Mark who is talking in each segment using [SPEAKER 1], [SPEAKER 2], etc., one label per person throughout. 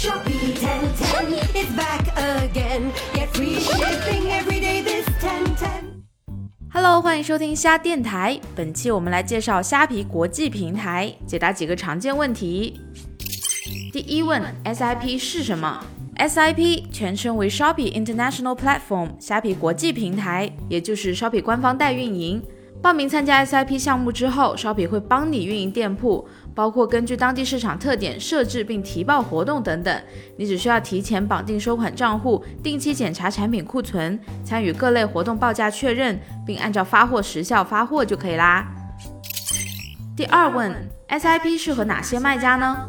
[SPEAKER 1] Shopee 1010 is back again. Get free shipping every day this 1010.
[SPEAKER 2] Hello，欢迎收听虾电台。本期我们来介绍虾皮国际平台，解答几个常见问题。第一问，SIP 是什么？SIP 全称为 Shopee International Platform，虾皮国际平台，也就是 Shopee 官方代运营。报名参加 SIP 项目之后，Shopee 会帮你运营店铺，包括根据当地市场特点设置并提报活动等等。你只需要提前绑定收款账户，定期检查产品库存，参与各类活动报价确认，并按照发货时效发货就可以啦。第二问，SIP 适合哪些卖家呢？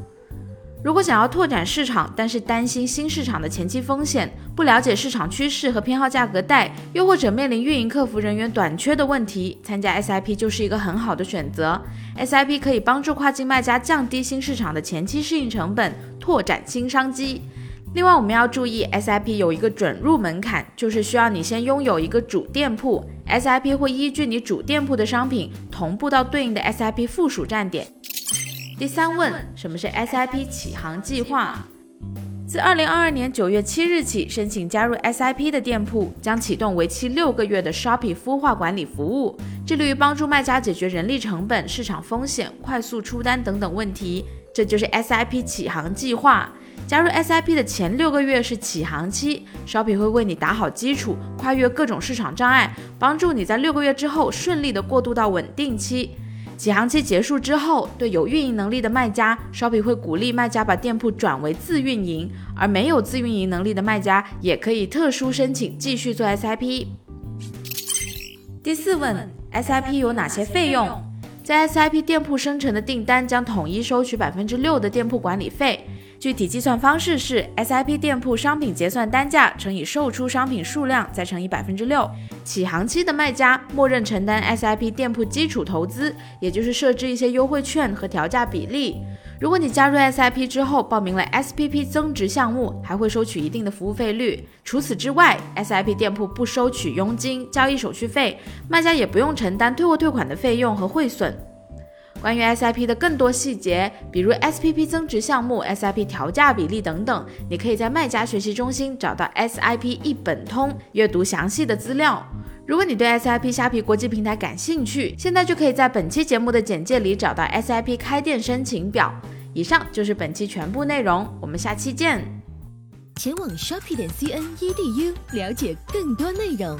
[SPEAKER 2] 如果想要拓展市场，但是担心新市场的前期风险，不了解市场趋势和偏好价格带，又或者面临运营客服人员短缺的问题，参加 SIP 就是一个很好的选择。SIP 可以帮助跨境卖家降低新市场的前期适应成本，拓展新商机。另外，我们要注意，SIP 有一个准入门槛，就是需要你先拥有一个主店铺，SIP 会依据你主店铺的商品同步到对应的 SIP 附属站点。第三问，什么是 SIP 启航计划？自二零二二年九月七日起，申请加入 SIP 的店铺将启动为期六个月的 Shopee 孵化管理服务，致力于帮助卖家解决人力成本、市场风险、快速出单等等问题。这就是 SIP 启航计划。加入 SIP 的前六个月是启航期，Shopee 会为你打好基础，跨越各种市场障碍，帮助你在六个月之后顺利的过渡到稳定期。启航期结束之后，对有运营能力的卖家，Shopee 会鼓励卖家把店铺转为自运营；而没有自运营能力的卖家，也可以特殊申请继续做 SIP。第四问，SIP 有哪些费用？在 SIP 店铺生成的订单将统一收取百分之六的店铺管理费。具体计算方式是 SIP 店铺商品结算单价乘以售出商品数量，再乘以百分之六。起航期的卖家默认承担 SIP 店铺基础投资，也就是设置一些优惠券和调价比例。如果你加入 SIP 之后报名了 SPP 增值项目，还会收取一定的服务费率。除此之外，SIP 店铺不收取佣金、交易手续费，卖家也不用承担退货退款的费用和汇损。关于 SIP 的更多细节，比如 SPP 增值项目、SIP 调价比例等等，你可以在卖家学习中心找到 SIP 一本通，阅读详细的资料。如果你对 SIP 虾皮国际平台感兴趣，现在就可以在本期节目的简介里找到 SIP 开店申请表。以上就是本期全部内容，我们下期见。
[SPEAKER 3] 前往 shopi 点 cnedu 了解更多内容。